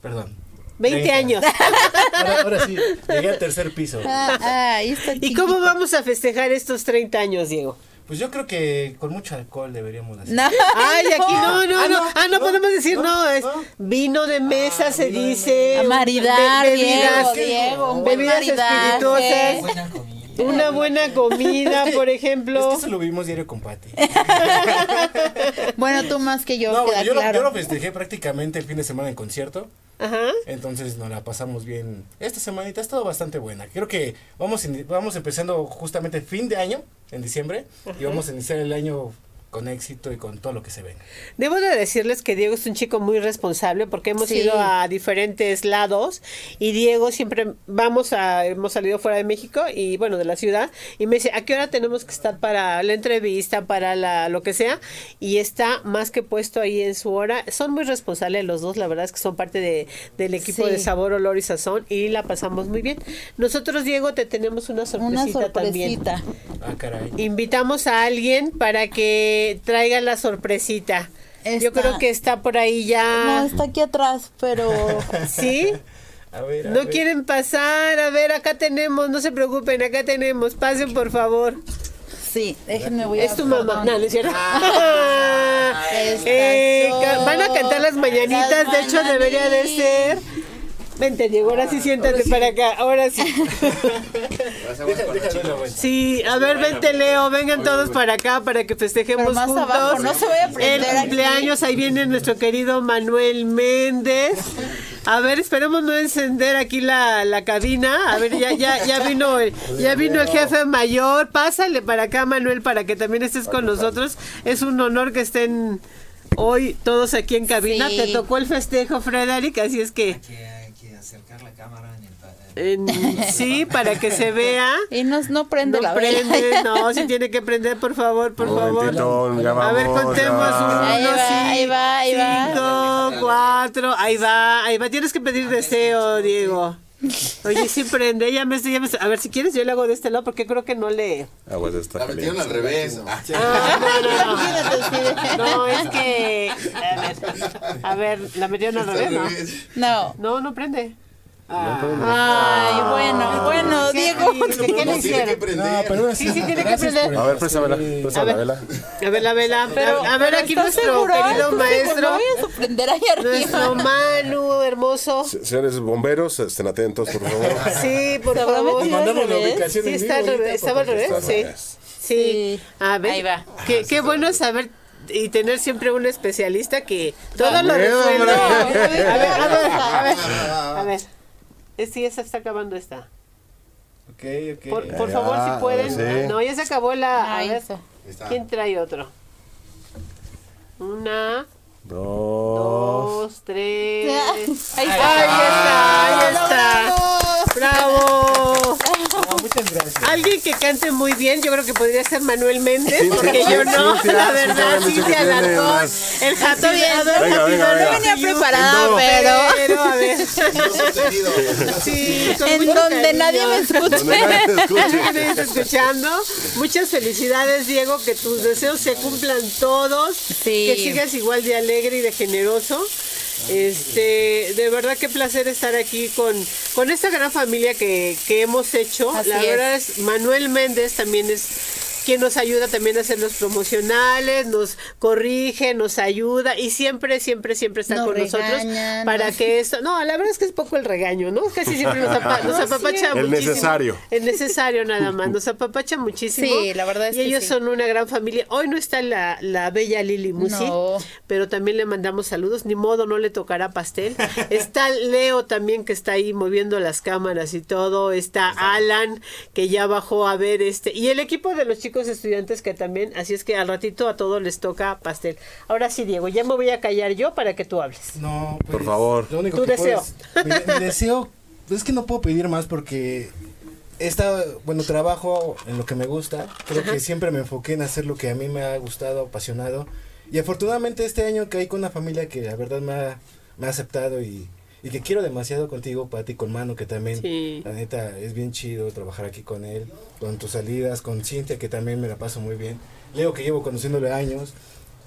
H: Perdón.
B: 20 años. (laughs)
H: Ahora, sí, llegué al tercer piso.
D: Ah, ah,
B: ¿Y cómo vamos a festejar estos 30 años, Diego?
H: Pues yo creo que con mucho alcohol deberíamos hacer. (laughs)
B: Ay, aquí no, no, ah, no. Ah, no, podemos decir no. es vino de mesa, se dice.
D: Maridar, bebidas, Diego,
B: bebidas espirituosas. Una buena comida, por ejemplo.
H: Es que eso lo vimos diario con Pati. (laughs)
D: bueno, tú más que yo.
H: No, yo, lo, yo, lo, festejé prácticamente el fin de semana en concierto. Ajá. Entonces nos la pasamos bien. Esta semanita ha estado bastante buena. Creo que vamos, vamos empezando justamente fin de año, en diciembre, y vamos a iniciar el año con éxito y con todo lo que se venga.
B: Debo de decirles que Diego es un chico muy responsable porque hemos ido a diferentes lados y Diego siempre vamos a, hemos salido fuera de México y bueno, de la ciudad y me dice, ¿a qué hora tenemos que estar para la entrevista, para la, lo que sea? Y está más que puesto ahí en su hora. Son muy responsables los dos, la verdad es que son parte de, del equipo de Sabor, Olor y Sazón y la pasamos muy bien. Nosotros, Diego, te tenemos una sorpresita, una sorpresita. también.
H: Ah, caray.
B: Invitamos a alguien para que traiga la sorpresita. Yo creo que está por ahí ya.
D: No, está aquí atrás, pero. (laughs)
B: ¿Sí? no quieren pasar. A ver, acá tenemos. No se preocupen, acá tenemos. Pasen, por favor.
D: Sí, déjenme voy
B: a. Es tu mamá. No, no es cierto. Ah, (laughs) eh, van a cantar las mañanitas. de hecho, debería de ser. Vente, Diego, ahora sí siéntate para acá, ahora sí. (laughs) sí, a ver, vente, Leo, vengan todos para acá para que festejemos juntos.
D: no se a
B: El cumpleaños, ahí viene nuestro querido Manuel Méndez. A ver, esperemos no encender aquí la, la cabina. A ver, ya, ya, ya vino el, ya vino el jefe mayor. Pásale para acá, Manuel, para que también estés con nosotros. Es un honor que estén hoy todos aquí en cabina. Te tocó el festejo, Frederick, así es que sí, para que se vea.
D: Y no, no prende
B: no prende, (laughs) No, si tiene que prender, por favor, por favor. a ver, contemos. Uno,
D: ahí va, ahí va, ahí
B: va. Cinco, cuatro, ahí va, ahí va. Tienes que pedir deseo, Diego. Oye, sí prende, ya me, ya me, A ver, si quieres yo le hago de este lado porque creo que no le...
I: Agua de La metieron al revés.
B: Ah, no, no, no. (laughs) no, es que... A ver, a ver, ¿la metieron al revés? No. No, no prende.
D: Ay, bueno, bueno, ¿Qué le hicieron? No,
B: pero sí, sí, tiene que prender.
I: A ver, préstamela, préstame la vela.
B: A ver, la vela. Pero, a ver, aquí nuestro querido maestro.
D: voy a sorprender ahí arriba.
B: Nuestro Manu, hermoso.
I: Señores bomberos, estén atentos, por favor. (laughs)
B: Sí, por favor.
H: Mandamos la ubicación.
B: Sí, está al revés. Estaba al revés, sí. Sí. A ver. Ahí va. Qué, qué bueno saber y tener siempre un especialista que todo lo resuelve. A ver, a ver, a ver. A ver. Sí, esa está acabando esta.
H: Ok, ok.
B: Por, por favor, si pueden. No, ya se acabó la. A ver, ¿quién trae otro? Una.
I: Dos.
B: Dos, tres. (laughs) Ahí está, ahí está. Ahí está. ¡Bravo!
H: Muchas gracias.
B: Alguien que cante muy bien, yo creo que podría ser Manuel Méndez, porque yo no, la verdad, sí se alargó. El jato
D: No venía preparada, pero.
B: Pero, a ver.
D: Sí, en donde nadie me escuche.
B: Nadie me escuchando. Muchas felicidades, Diego, que tus deseos se cumplan todos. Que sigas igual de alegre y de generoso. Este, de verdad qué placer estar aquí con, con esta gran familia que, que hemos hecho. la verdad es Manuel Méndez también es quien nos ayuda también a hacer los promocionales, nos corrige, nos ayuda y siempre, siempre, siempre está con nosotros para que esto, no, la verdad es que es poco el regaño, ¿no? Casi siempre nos, (laughs) apapacha muchísimo.
I: El necesario.
B: El necesario nada más, nos apapacha muchísimo.
D: Sí, la verdad es
B: y ellos son una gran familia. Hoy no está la, la bella Lili Musi, pero también le mandamos saludos, ni modo, no le tocará pastel. (laughs) Está Leo también que está ahí moviendo las cámaras y todo, está Alan que ya bajó a ver este, y el equipo de los chicos estudiantes que también, así es que al ratito a todos les toca pastel. Ahora sí, Diego, ya me voy a callar yo para que tú hables.
H: No,
I: por pues, favor.
B: Lo único tu deseo.
H: mi, deseo, es que no puedo pedir más porque esta, bueno, trabajo en lo que me gusta. Creo que siempre me enfoqué en hacer lo que a mí me ha gustado, apasionado. Y afortunadamente este año caí con una familia que la verdad me ha, me ha aceptado y y que quiero demasiado contigo, Pati, con Mano, que también, la neta, es bien chido trabajar aquí con él, con tus salidas, con Cintia, que también me la paso muy bien. Leo, que llevo conociéndole años,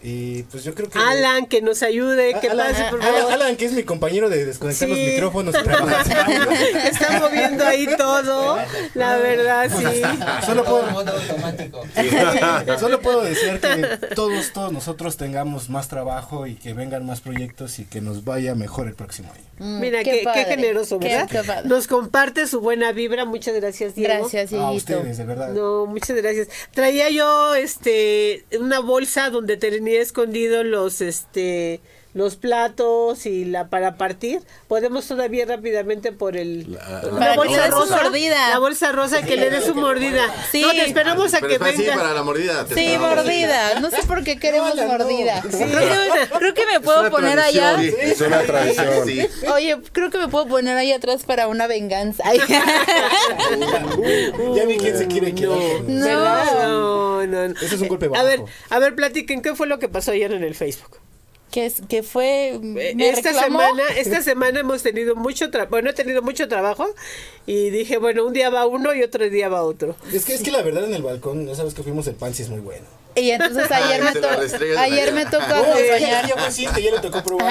H: y pues yo creo que.
B: Alan, que nos ayude, que
H: Alan,
B: pase, por favor.
H: Alan, que es mi compañero de desconectar los micrófonos. (laughs)
B: Está moviendo ahí todo, la verdad, sí. (laughs)
H: Solo puedo, (laughs) Solo puedo decir que todos, todos nosotros tengamos más trabajo y que vengan más proyectos y que nos vaya mejor el próximo año.
B: Mm, Mira, qué, qué, generoso, ¿verdad? nos comparte su buena vibra. Muchas gracias, Diego.
D: Gracias,
H: A ustedes, de verdad.
B: No, muchas gracias. Traía yo este una bolsa donde tenía escondido los este los platos y la para partir, podemos todavía rápidamente por el
D: la, bolsa rosa, mordida.
B: la bolsa rosa que le dé su mordida. Sí. No, te esperamos a que venga. Sí,
I: para la mordida.
D: Sí, mordida. No sé por qué queremos mordida. Creo, que, me puedo poner allá.
I: es una tradición.
D: Oye, creo que me puedo poner ahí atrás para una venganza. (laughs)
H: ya vi quién se quiere
B: quedar. No. No, no,
H: Ese es un golpe bajo.
B: A ver, a ver, platiquen qué fue lo que pasó ayer en el Facebook
D: que, es, que fue
B: esta semana esta semana hemos tenido mucho trabajo bueno he tenido mucho trabajo y dije bueno un día va uno y otro día va otro.
H: Es que es que la verdad en el balcón no sabes que fuimos el pan si es muy bueno
D: y entonces ayer me tocó ayer me tocó acompañar.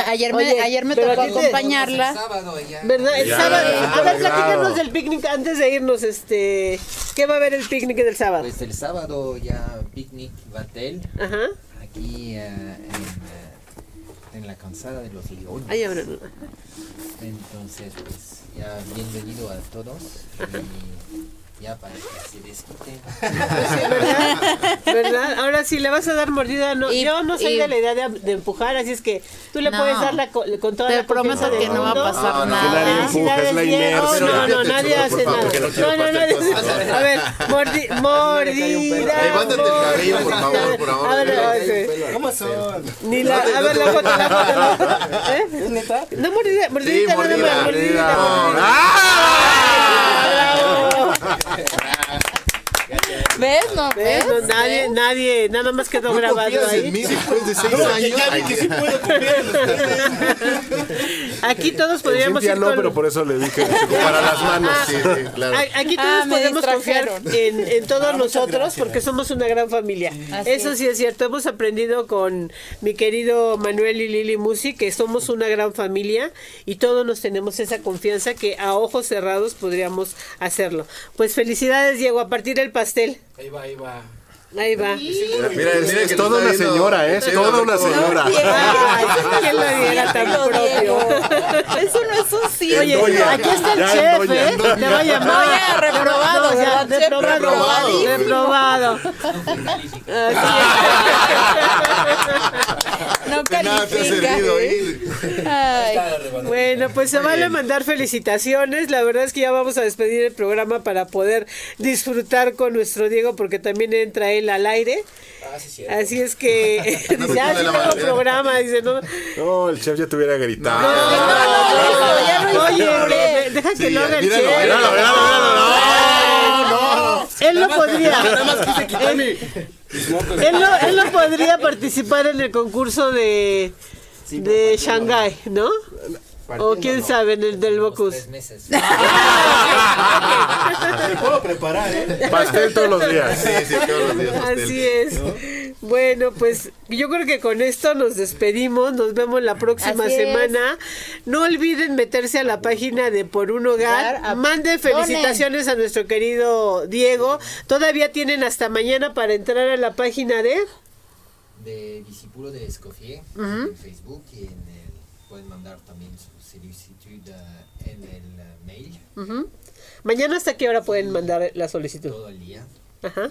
D: ayer me ayer me tocó acompañarla.
B: verdad el sábado. A ver platícanos del picnic antes de irnos este qué va a haber el picnic del sábado
C: pues el sábado ya picnic Batel.
B: Ajá.
C: aquí uh, en uh, en la cansada de los leones.
B: Ay,
C: Entonces, pues ya bienvenido a todos. (laughs) Y ya para que se desquiten. (laughs)
B: ¿verdad? ¿verdad? Ahora sí, le vas a dar mordida. No, yo no soy de la idea de, de, empujar, así es que tú le puedes dar la, con toda la
D: prometo que no va a pasar
I: no, nada. nadie empuja, es la inercia.
B: No, no, nadie hace nada. No, no, nadie. (laughs) A ver, mordi, mordida.
I: Levántate el cabello, por favor, por favor. A
H: ver, ¿Cómo son?
B: Ni la, a ver, la foto, la foto. (laughs) ¿Eh? ¿Es neta? No, mordida, mordidita, nada más, mordidita. ¡Ah! Obrigado. (laughs) É.
D: ¿Ves? No, ¿ves?
B: No, nadie, nadie, nada más quedó grabado ahí.
I: En mí después de seis años.
H: Ya vi que sí puedo
B: Aquí todos podríamos
I: ir no, pero por eso le dije para las manos. Sí,
B: claro. Aquí todos ah, podemos confiar en, en todos ah, nosotros porque somos una gran familia. Eso sí es cierto. Hemos aprendido con mi querido Manuel y Lili Musi que somos una gran familia y todos nos tenemos esa confianza que a ojos cerrados podríamos hacerlo. Pues felicidades, Diego, a partir del pastel.
H: Ahí va, ahí va.
B: Ahí va.
I: Mira, mira, es toda una señora, ¿eh? Es toda una señora.
B: ¿Quién lo diera tan propio?
D: Eso no es un sí.
B: Oye, aquí está el chef, ¿eh? Te va a llamar.
D: Oye, reprobado.
B: Ya, reprobado. Reprobado.
D: No califica.
B: Bueno, pues se vale mandar felicitaciones. La verdad es que ya vamos a despedir el programa para poder disfrutar con nuestro Diego porque también entra él al aire. Ah, Así es que (laughs) (laughs) ya sí tengo programa, dice, no.
I: No, el chef ya te hubiera gritado. No,
B: no, no, Oye, deja que lo haga el chef. No, no. Él no podría. Nada más quise quitar mi él no, él no podría participar en el concurso de, de Shanghai, ¿no? O quién sabe, en el del Bocus. Tres meses. (laughs)
H: Me puedo preparar, ¿eh?
I: Pastel todos los días.
H: Sí, sí, todos los días.
B: Así es. Bueno, pues yo creo que con esto nos despedimos. Nos vemos la próxima semana. No olviden meterse a la página de Por un Hogar. Manden felicitaciones a nuestro querido Diego. Todavía tienen hasta mañana para entrar a la página de.
C: De Discípulo de Escofié en Facebook y en el, pueden mandar también su solicitud en el mail.
B: Mañana hasta qué hora pueden mandar la solicitud?
C: Todo el día.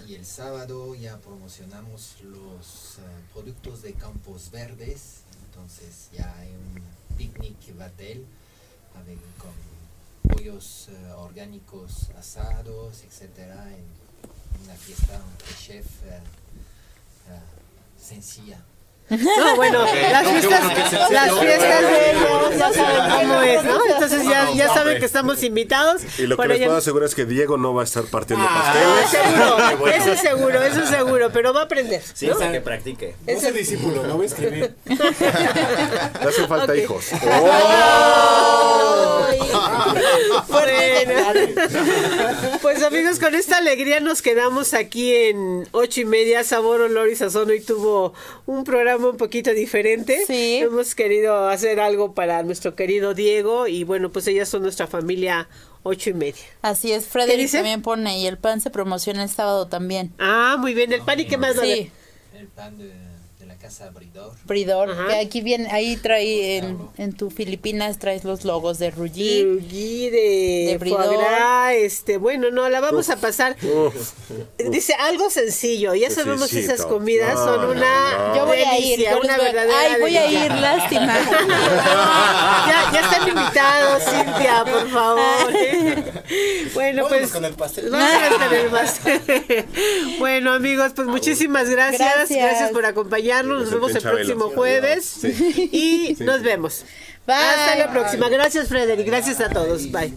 C: Y el sábado ya promocionamos los eh, productos de Campos Verdes. Entonces ya hay un picnic batel con pollos eh, orgánicos asados, etcétera, en una fiesta, un chef eh, sencilla.
B: No, bueno, las fiestas, las fiestas de ellos ya saben cómo es, ¿no? Entonces ya, ya saben que estamos invitados.
I: Y lo que les puedo asegurar es que Diego no va a estar partiendo ah,
B: pasteles. Eso es seguro, eso es seguro, pero va a aprender.
H: Sí, ¿no? que practique. Es el discípulo, no va a escribir. (laughs)
I: Le hacen falta hijos. (laughs)
B: pues amigos, con esta alegría nos quedamos aquí en ocho y media. Sabor, olor y sazón hoy tuvo un programa un poquito diferente.
D: Sí.
B: Hemos querido hacer algo para nuestro querido Diego y bueno, pues ellas son nuestra familia ocho y media.
D: Así es, Frederick también pone y el pan se promociona el sábado también.
B: Ah, muy bien, el pan y qué más
C: sí. El pan de casa Bridor.
D: Bridor, que aquí viene, ahí trae en, en, tu Filipinas traes los logos de Ruggi.
B: Ruggi, de, de Bridor. este, bueno, no, la vamos a pasar. Dice algo sencillo, ya sabemos esas comidas son una
D: Yo voy a ir,
B: una verdadera
D: Ay, voy a ir, lástima. (laughs)
B: ya, ya están invitados, Cintia, por favor. (laughs) bueno, pues
H: con el pastel.
B: Vamos con el pastel. (laughs) bueno, amigos, pues muchísimas gracias. Gracias, gracias por acompañarnos nos vemos el próximo jueves y nos vemos. Hasta la próxima. Gracias, Frederick. Gracias a todos. Bye.